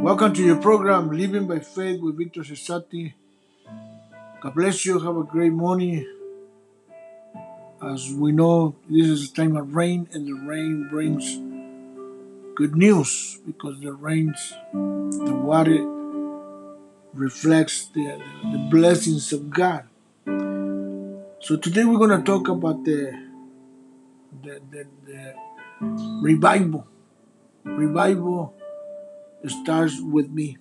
Welcome to your program, Living by Faith with Victor Cesati. God bless you. Have a great morning. As we know, this is a time of rain, and the rain brings good news because the rains, the water reflects the, the blessings of God. So today we're going to talk about the, the, the, the revival. Revival starts with me.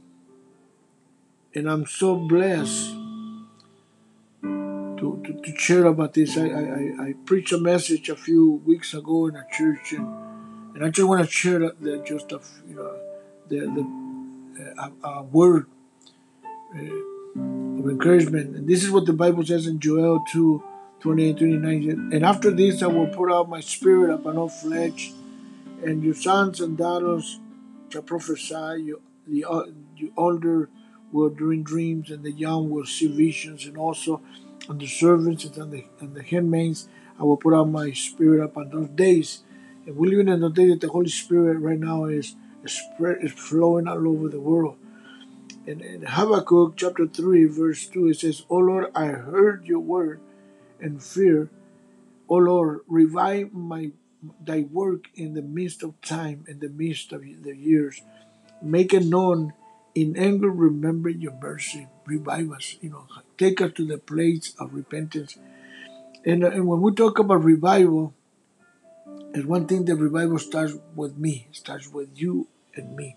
And I'm so blessed to, to, to share about this. I, I, I preached a message a few weeks ago in a church, and, and I just want to share that, that just a, you know, the, the, uh, a, a word uh, of encouragement. And this is what the Bible says in Joel 2 28 29. And after this, I will pour out my spirit upon all flesh, and your sons and daughters shall prophesy, you, the, uh, the older will dream dreams, and the young will see visions, and also on the servants and the, and the handmaids, I will put out my spirit upon those days. And we live in the day that the Holy Spirit right now is, is, spread, is flowing all over the world. And in Habakkuk chapter 3, verse 2, it says, O Lord, I heard your word and fear. O Lord, revive my thy work in the midst of time, in the midst of the years. Make it known in anger, remember your mercy. Revive us, you know, take us to the place of repentance. And, and when we talk about revival, it's one thing that revival starts with me, starts with you and me.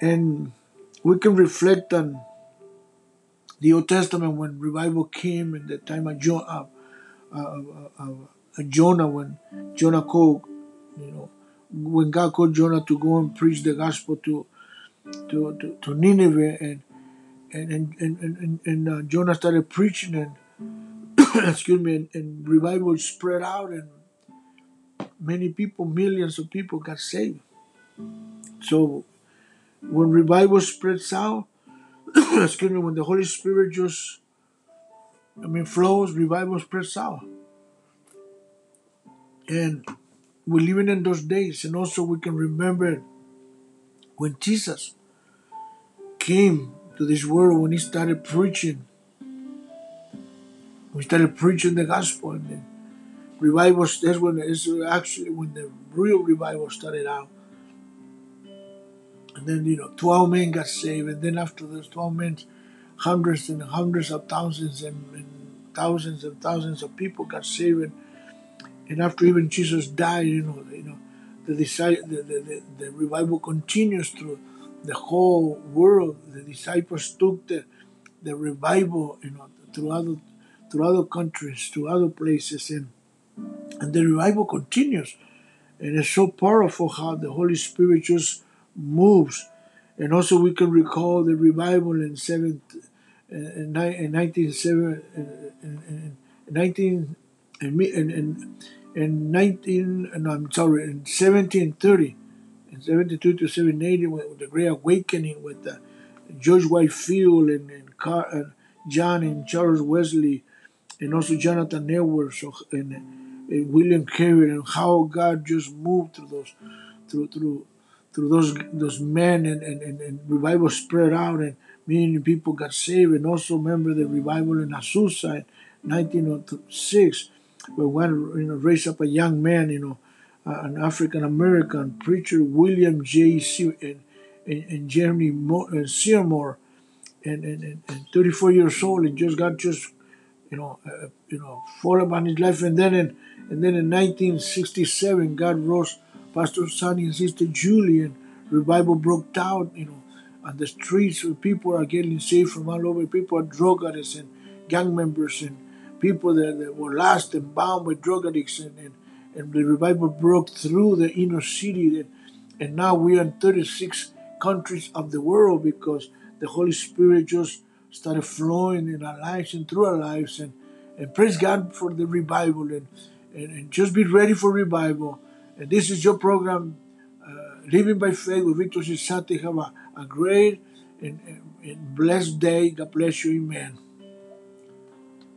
And we can reflect on the Old Testament when revival came in the time of uh, uh, uh, Jonah when Jonah called, you know, when God called Jonah to go and preach the gospel to to, to, to Nineveh and and and and, and, and uh, Jonah started preaching and excuse me and, and revival spread out and many people millions of people got saved. So when revival spreads out excuse me when the Holy Spirit just I mean flows revival spreads out and we're living in those days and also we can remember when Jesus came to this world when he started preaching. We started preaching the gospel and the revival that's when it's actually when the real revival started out. And then you know twelve men got saved and then after those twelve men hundreds and hundreds of thousands and, and thousands and thousands of people got saved and, and after even Jesus died, you know, you know, the, the, the, the, revival continues through the whole world. The disciples took the, the revival, you know, through other, through other countries, to other places, and and the revival continues. And it's so powerful how the Holy Spirit just moves. And also, we can recall the revival in seven, in, in 19, in, 19 in, in, in 19, no, I'm sorry, in 1730 in 72 to 780 with the Great Awakening with uh, George Whitefield and, and, Car- and, John and Charles Wesley and also Jonathan Edwards and, and William Carey and how God just moved through those through through through those those men and, and, and, and revival spread out and many people got saved. And also remember the revival in Azusa in 1906 where one you know raised up a young man you know uh, an African American preacher, William J. C. and, and, and Jeremy Mo- uh, Seymour, and, and, and, 34 years old, and just got just, you know, uh, you know, fall upon his life, and then in and then in 1967, God rose Pastor Sonny and Sister Julie, and revival broke out, you know, on the streets where people are getting saved from all over. People are drug addicts and gang members and people that, that were lost and bound with drug addicts and, and and the revival broke through the inner city. And now we are in 36 countries of the world because the Holy Spirit just started flowing in our lives and through our lives. And, and praise God for the revival. And, and, and just be ready for revival. And this is your program, uh, Living by Faith with Victor Cesati. Have a, a great and, and blessed day. God bless you. Amen.